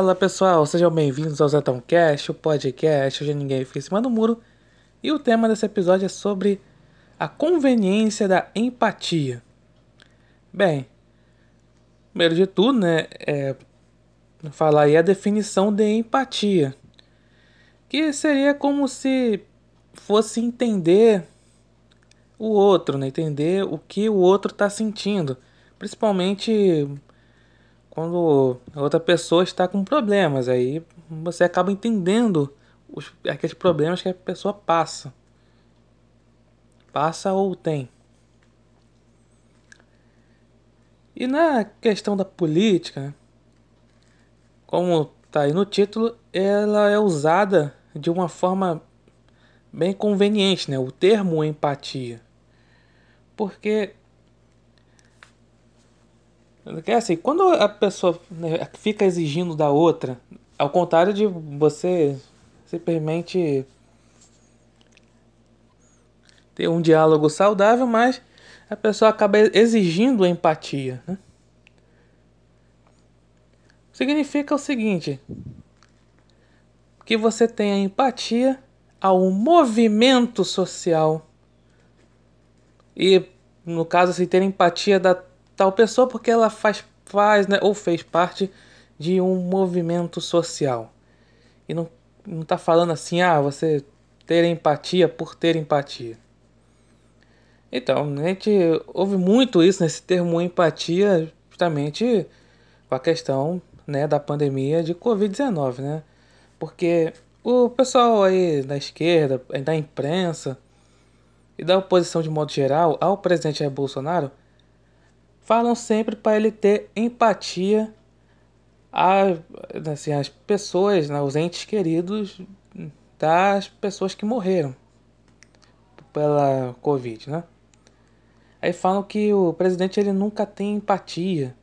Fala pessoal, sejam bem-vindos ao Zetão Cast, o podcast Hoje Ninguém em Cima do Muro. E o tema desse episódio é sobre a conveniência da empatia. Bem, primeiro de tudo, né, é falar aí a definição de empatia, que seria como se fosse entender o outro, né, entender o que o outro está sentindo, principalmente quando outra pessoa está com problemas, aí você acaba entendendo os, aqueles problemas que a pessoa passa. Passa ou tem. E na questão da política, como está aí no título, ela é usada de uma forma bem conveniente, né? O termo empatia. Porque é assim, quando a pessoa né, fica exigindo da outra, ao contrário de você simplesmente ter um diálogo saudável, mas a pessoa acaba exigindo empatia. Né? Significa o seguinte: que você tenha empatia ao movimento social. E no caso, assim, ter empatia da tal pessoa porque ela faz, faz né, ou fez parte de um movimento social. E não, não tá falando assim, ah, você ter empatia por ter empatia. Então, a gente ouve muito isso nesse termo empatia, justamente com a questão né, da pandemia de Covid-19, né? Porque o pessoal aí da esquerda, da imprensa e da oposição de modo geral ao presidente Jair Bolsonaro falam sempre para ele ter empatia a, assim, as pessoas, né, os entes queridos das pessoas que morreram pela Covid, né? Aí falam que o presidente ele nunca tem empatia,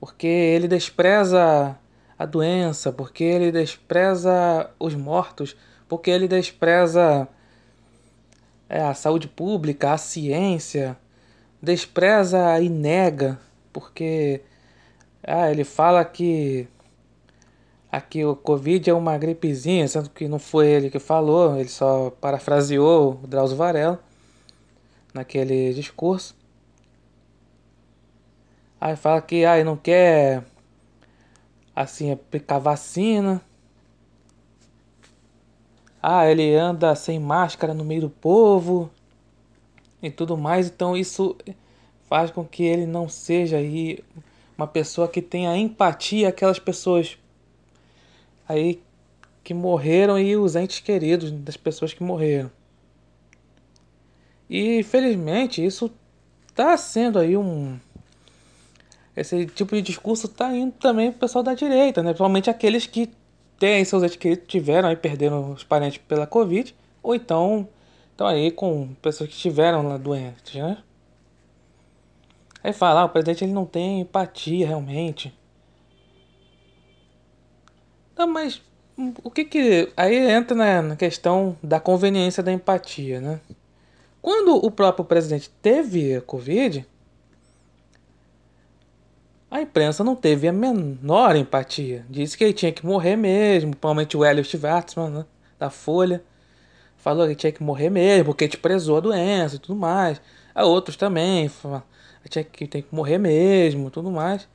porque ele despreza a doença, porque ele despreza os mortos, porque ele despreza é, a saúde pública, a ciência, despreza e nega, porque ah, ele fala que aqui o Covid é uma gripezinha, sendo que não foi ele que falou, ele só parafraseou o Drauzio Varela naquele discurso. Aí fala que ah, não quer assim aplicar vacina. Ah, ele anda sem máscara no meio do povo e tudo mais. Então isso faz com que ele não seja aí uma pessoa que tenha empatia aquelas pessoas aí que morreram e os entes queridos das pessoas que morreram. E felizmente isso está sendo aí um esse tipo de discurso está indo também pro pessoal da direita, né? Principalmente aqueles que têm seus entes queridos tiveram e perderam os parentes pela Covid, ou então estão aí com pessoas que estiveram lá doentes, né? Aí fala, ah, o presidente ele não tem empatia realmente. Não, mas o que que... Aí entra na, na questão da conveniência da empatia, né? Quando o próprio presidente teve a Covid, a imprensa não teve a menor empatia. Disse que ele tinha que morrer mesmo, principalmente o Elliot Schwartzman, né, da Folha falou que tinha que morrer mesmo, porque te prezou a doença e tudo mais. A outros também, tinha que tem que morrer mesmo, tudo mais.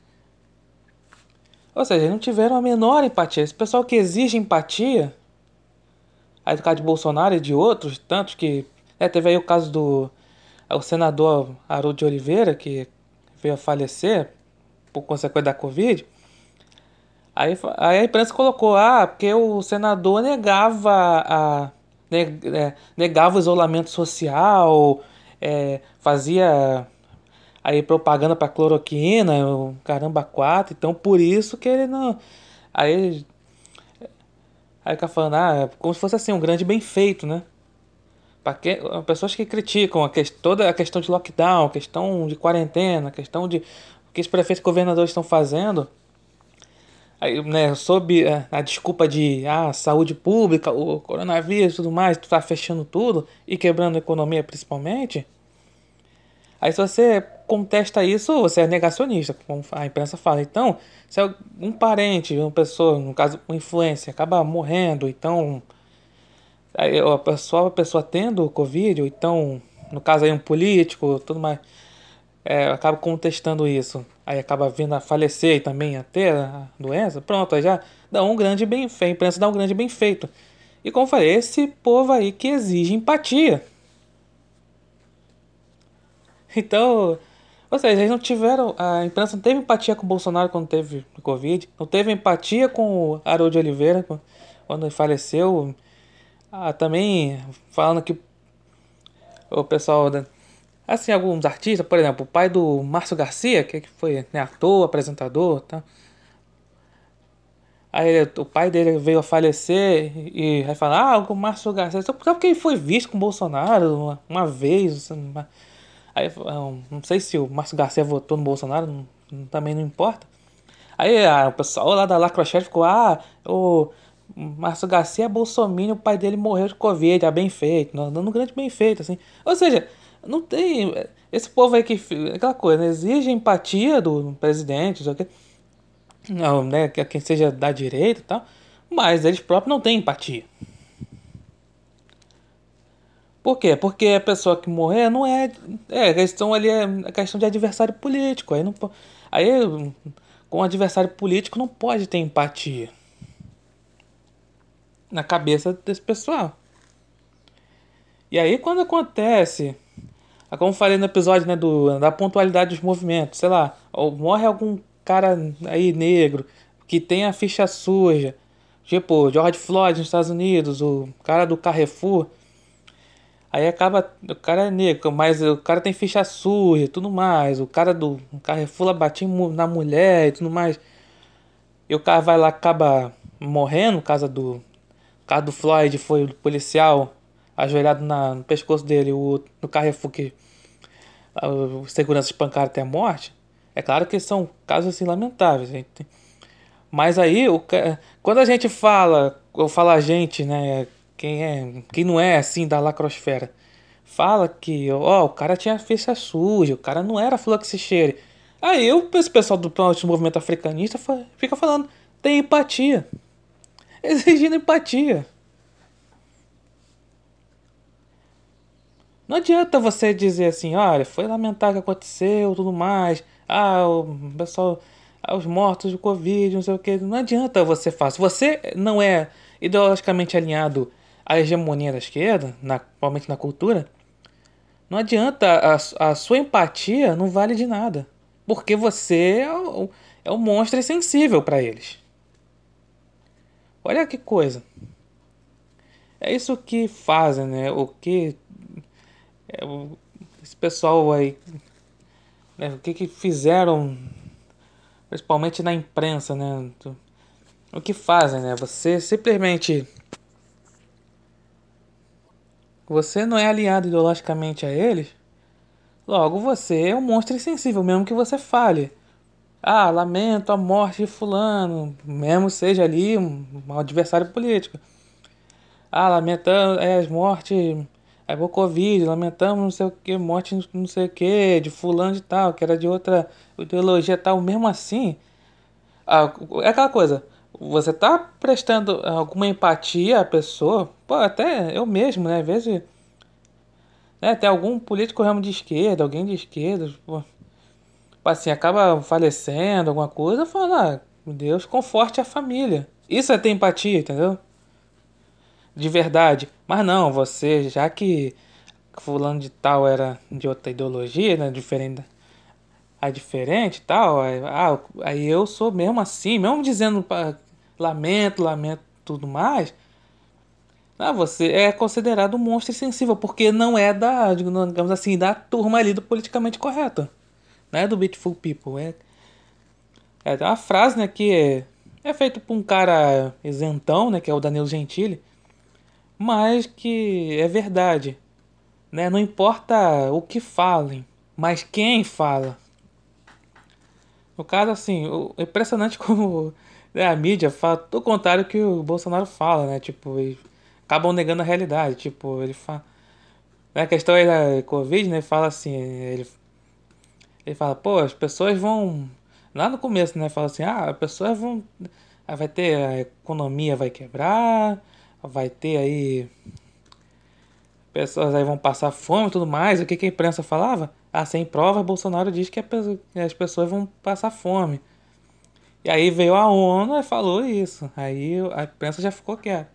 Ou seja, não tiveram a menor empatia. Esse pessoal que exige empatia, aí do caso de Bolsonaro e de outros, tantos que. Né, teve aí o caso do o senador Haroldo de Oliveira, que veio a falecer por consequência da Covid. Aí, aí a imprensa colocou, ah, porque o senador negava a, negava o isolamento social, é, fazia aí propaganda para cloroquina, o caramba quatro, então por isso que ele não. Aí. Aí fica falando, ah, como se fosse assim, um grande bem feito, né? Para que, pessoas que criticam a toda a questão de lockdown, a questão de quarentena, a questão de o que os prefeitos e governadores estão fazendo aí, né, sob a, a, desculpa de ah, saúde pública, o coronavírus e tudo mais, tu tá fechando tudo e quebrando a economia principalmente. Aí se você contesta isso, você é negacionista, como a imprensa fala. Então, se um parente, uma pessoa, no caso, uma influência, acaba morrendo, então aí a pessoa, a pessoa tendo Covid, ou então, no caso aí um político, tudo mais, é, acaba contestando isso. Aí acaba vindo a falecer e também a ter a doença, pronto, aí já dá um grande bem feito, a imprensa dá um grande bem feito. E como falei, esse povo aí que exige empatia. Então, ou seja, eles não tiveram. A imprensa não teve empatia com o Bolsonaro quando teve Covid, não teve empatia com o Haroldo Oliveira quando faleceu. Ah, também falando que o pessoal. Assim, alguns artistas, por exemplo, o pai do Márcio Garcia, que foi né, ator, apresentador, tá? Aí o pai dele veio a falecer e vai falar, ah, o Márcio Garcia, só porque ele foi visto com o Bolsonaro uma, uma vez. Uma... Aí, não sei se o Márcio Garcia votou no Bolsonaro, não, também não importa. Aí ah, o pessoal lá da Lacrochete ficou, ah, o Márcio Garcia é bolsominion, o pai dele morreu de Covid, é bem feito, dando um grande bem feito, assim. Ou seja, não tem... Esse povo aí que... Aquela coisa, né? exige empatia do presidente, não, não né? Quem seja da direita e tal, mas eles próprios não têm empatia. Por quê? Porque a pessoa que morrer não é. É, a questão ali é a questão de adversário político. Aí, não, aí com adversário político não pode ter empatia na cabeça desse pessoal. E aí quando acontece, como falei no episódio né, do, da pontualidade dos movimentos, sei lá, morre algum cara aí negro que tem a ficha suja, tipo George Floyd nos Estados Unidos, o cara do Carrefour Aí acaba. O cara é negro, mas o cara tem ficha suja e tudo mais. O cara do o Carrefour batia na mulher e tudo mais. E o cara vai lá acaba morrendo, no caso do. No caso do Floyd foi o policial ajoelhado na, no pescoço dele, o, no Carrefour que o segurança espancaram até a morte. É claro que são casos assim lamentáveis. Gente. Mas aí, o, quando a gente fala, ou fala a gente, né, quem é, quem não é assim da lacrosfera, fala que, ó, o cara tinha ficha suja, o cara não era fluxicheire. Aí eu, esse pessoal do movimento africanista fica falando, tem empatia. Exigindo empatia. Não adianta você dizer assim, olha, foi lamentável que aconteceu, tudo mais. Ah, o pessoal, ah, os mortos do Covid, não sei o que. Não adianta você fazer. Você não é ideologicamente alinhado a hegemonia da esquerda, na, provavelmente na cultura, não adianta, a, a sua empatia não vale de nada. Porque você é o, é o monstro insensível para eles. Olha que coisa. É isso que fazem, né? O que. É, esse pessoal aí. Né? O que, que fizeram, principalmente na imprensa, né? O que fazem, né? Você simplesmente você não é alinhado ideologicamente a eles, logo você é um monstro insensível, mesmo que você fale. Ah, lamento a morte de fulano, mesmo seja ali um, adversário político. Ah, lamentamos é, as mortes, é o Covid, lamentamos não sei o que, morte não sei o que, de fulano de tal, que era de outra ideologia tal, mesmo assim. Ah, é aquela coisa, você tá prestando alguma empatia à pessoa, pô, até eu mesmo, né? Às vezes. Né, tem algum político ramo de esquerda, alguém de esquerda, pô, assim, acaba falecendo, alguma coisa, fala, ah, Deus, conforte a família. Isso é ter empatia, entendeu? De verdade. Mas não, você, já que fulano de tal era de outra ideologia, né? Diferente a diferente e tal, aí, ah, aí eu sou mesmo assim, mesmo dizendo lamento, lamento tudo mais, ah, você é considerado um monstro insensível, porque não é da, digamos assim, da turma ali do politicamente correto. Não é do Beautiful People. É, é uma frase, né, que é, é feita por um cara isentão, né, que é o Danilo Gentili, mas que é verdade. Né? Não importa o que falem, mas quem fala. No caso, assim, é impressionante como é, a mídia fala o contrário que o Bolsonaro fala, né? Tipo, acabam negando a realidade. Tipo, ele fala. Na questão aí da Covid, né? Fala assim, ele. Ele fala, pô, as pessoas vão. Lá no começo, né? Fala assim, ah, as pessoas vão. Vai ter. A economia vai quebrar, vai ter aí. Pessoas aí vão passar fome e tudo mais. O que, que a imprensa falava? Ah, sem prova, Bolsonaro diz que as pessoas vão passar fome. E aí veio a ONU e falou isso. Aí a imprensa já ficou quieta.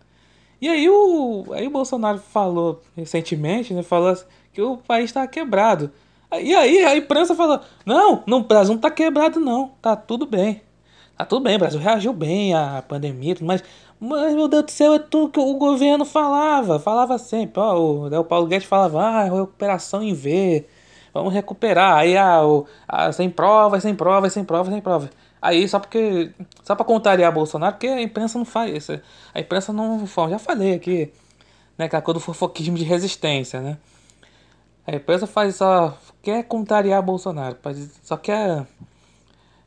E aí o, aí o Bolsonaro falou recentemente, né? Falou que o país está quebrado. E aí a imprensa falou: não, não, o Brasil não tá quebrado, não. Tá tudo bem. Tá tudo bem, o Brasil reagiu bem à pandemia, mas, mas meu Deus do céu, é tudo que o governo falava. Falava sempre, ó, o, o Paulo Guedes falava, ah, recuperação em V, vamos recuperar. Aí, ah, o, ah, sem provas, sem provas, sem provas, sem provas. Aí, só porque. Só pra contrariar Bolsonaro, porque a imprensa não faz isso. A imprensa não. Já falei aqui, né? Aquela coisa do fofoquismo de resistência, né? A imprensa faz só quer contrariar Bolsonaro, só quer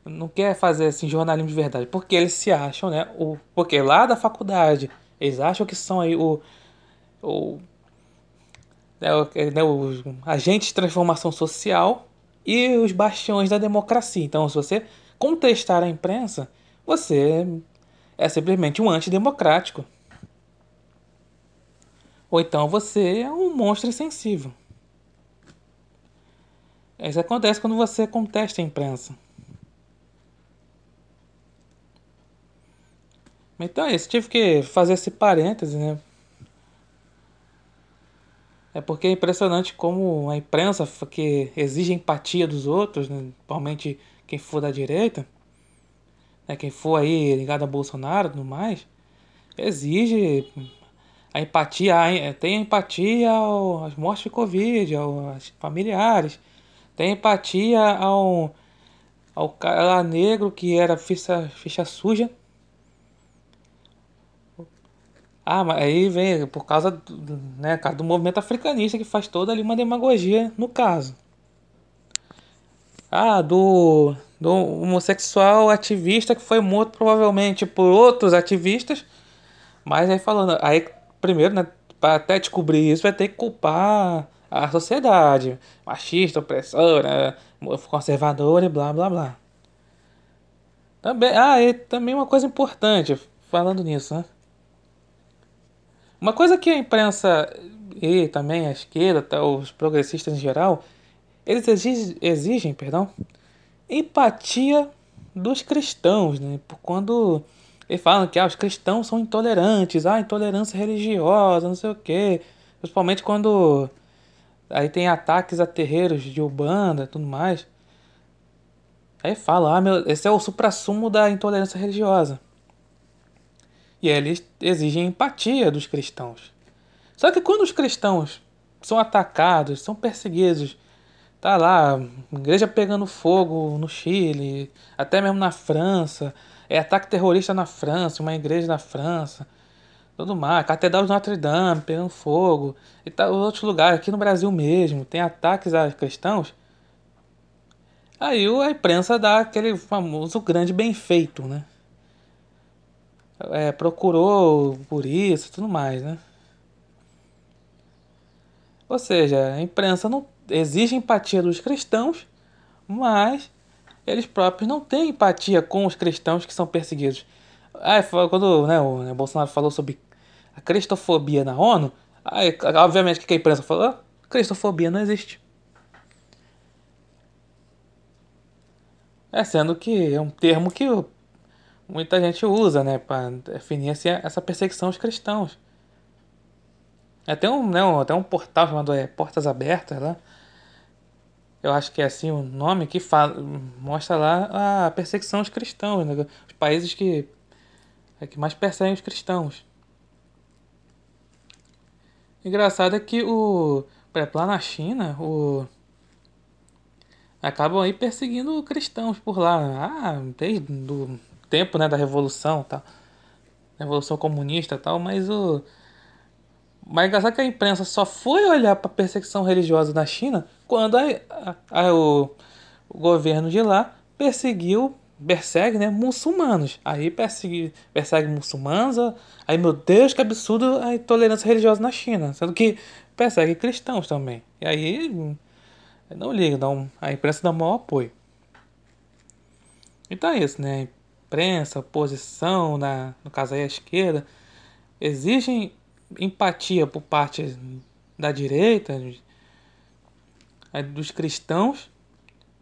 não quer fazer assim jornalismo de verdade, porque eles se acham, né, o porque lá da faculdade eles acham que são aí o o, né, o, né, os agentes de transformação social e os bastiões da democracia. Então, se você contestar a imprensa, você é simplesmente um antidemocrático. Ou então você é um monstro insensível. Isso acontece quando você contesta a imprensa. Então é isso, tive que fazer esse parêntese, né? É porque é impressionante como a imprensa, que exige empatia dos outros, né? principalmente quem for da direita, né? quem for aí ligado a Bolsonaro e tudo mais, exige a empatia, tem empatia às mortes de Covid, aos familiares, tem empatia ao, ao cara negro que era ficha, ficha suja. Ah, mas aí vem por causa do, né, do movimento africanista que faz toda ali uma demagogia no caso. Ah, do, do homossexual ativista que foi morto provavelmente por outros ativistas. Mas aí falando, aí primeiro, né, para até descobrir isso vai ter que culpar a sociedade machista, opressora, conservadora e blá blá blá. Também, ah, e também uma coisa importante, falando nisso, né? Uma coisa que a imprensa e também a esquerda, tá, os progressistas em geral, eles exigem, exigem perdão, empatia dos cristãos, né? Por quando eles falam que ah, os cristãos são intolerantes, ah, intolerância religiosa, não sei o quê. Principalmente quando Aí tem ataques a terreiros de Ubanda e tudo mais. Aí fala, ah, meu, esse é o suprassumo da intolerância religiosa. E eles exigem empatia dos cristãos. Só que quando os cristãos são atacados, são perseguidos, tá lá, igreja pegando fogo no Chile, até mesmo na França, é ataque terrorista na França, uma igreja na França tudo mais. Catedral de Notre Dame pegando fogo. E tá, outros lugares, aqui no Brasil mesmo, tem ataques a cristãos. Aí a imprensa dá aquele famoso grande bem feito, né? É, procurou por isso tudo mais, né? Ou seja, a imprensa não exige empatia dos cristãos, mas eles próprios não têm empatia com os cristãos que são perseguidos. Ah, quando né, o Bolsonaro falou sobre a cristofobia na ONU, aí, obviamente que a imprensa falou? Cristofobia não existe. É, sendo que é um termo que muita gente usa, né, para definir assim, essa perseguição aos cristãos. Até um, né, até um portal chamado é, Portas Abertas lá. Eu acho que é assim o nome que fala, mostra lá a perseguição aos cristãos, né, os países que, é, que mais perseguem os cristãos. Engraçado é que o. Lá na China, o. Acabam aí perseguindo cristãos por lá. Ah, desde o tempo né, da Revolução tal. Revolução comunista tal, mas o. Mas engraçado que a imprensa só foi olhar para a perseguição religiosa na China quando a, a, a, o, o governo de lá perseguiu persegue, né, muçulmanos. Aí persegue, persegue muçulmanos. Aí, meu Deus, que absurdo a intolerância religiosa na China. Sendo que persegue cristãos também. E aí, Não liga, não, a imprensa dá maior apoio. Então é isso, né? Imprensa, oposição, na, no caso aí a esquerda, exigem empatia por parte da direita, dos cristãos,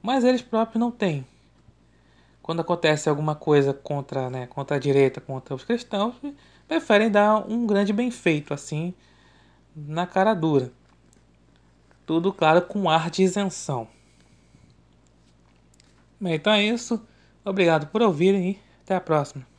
mas eles próprios não têm. Quando acontece alguma coisa contra, né, contra a direita, contra os cristãos, preferem dar um grande bem feito assim na cara dura. Tudo claro com ar de isenção. Bem, então é isso. Obrigado por ouvirem e até a próxima.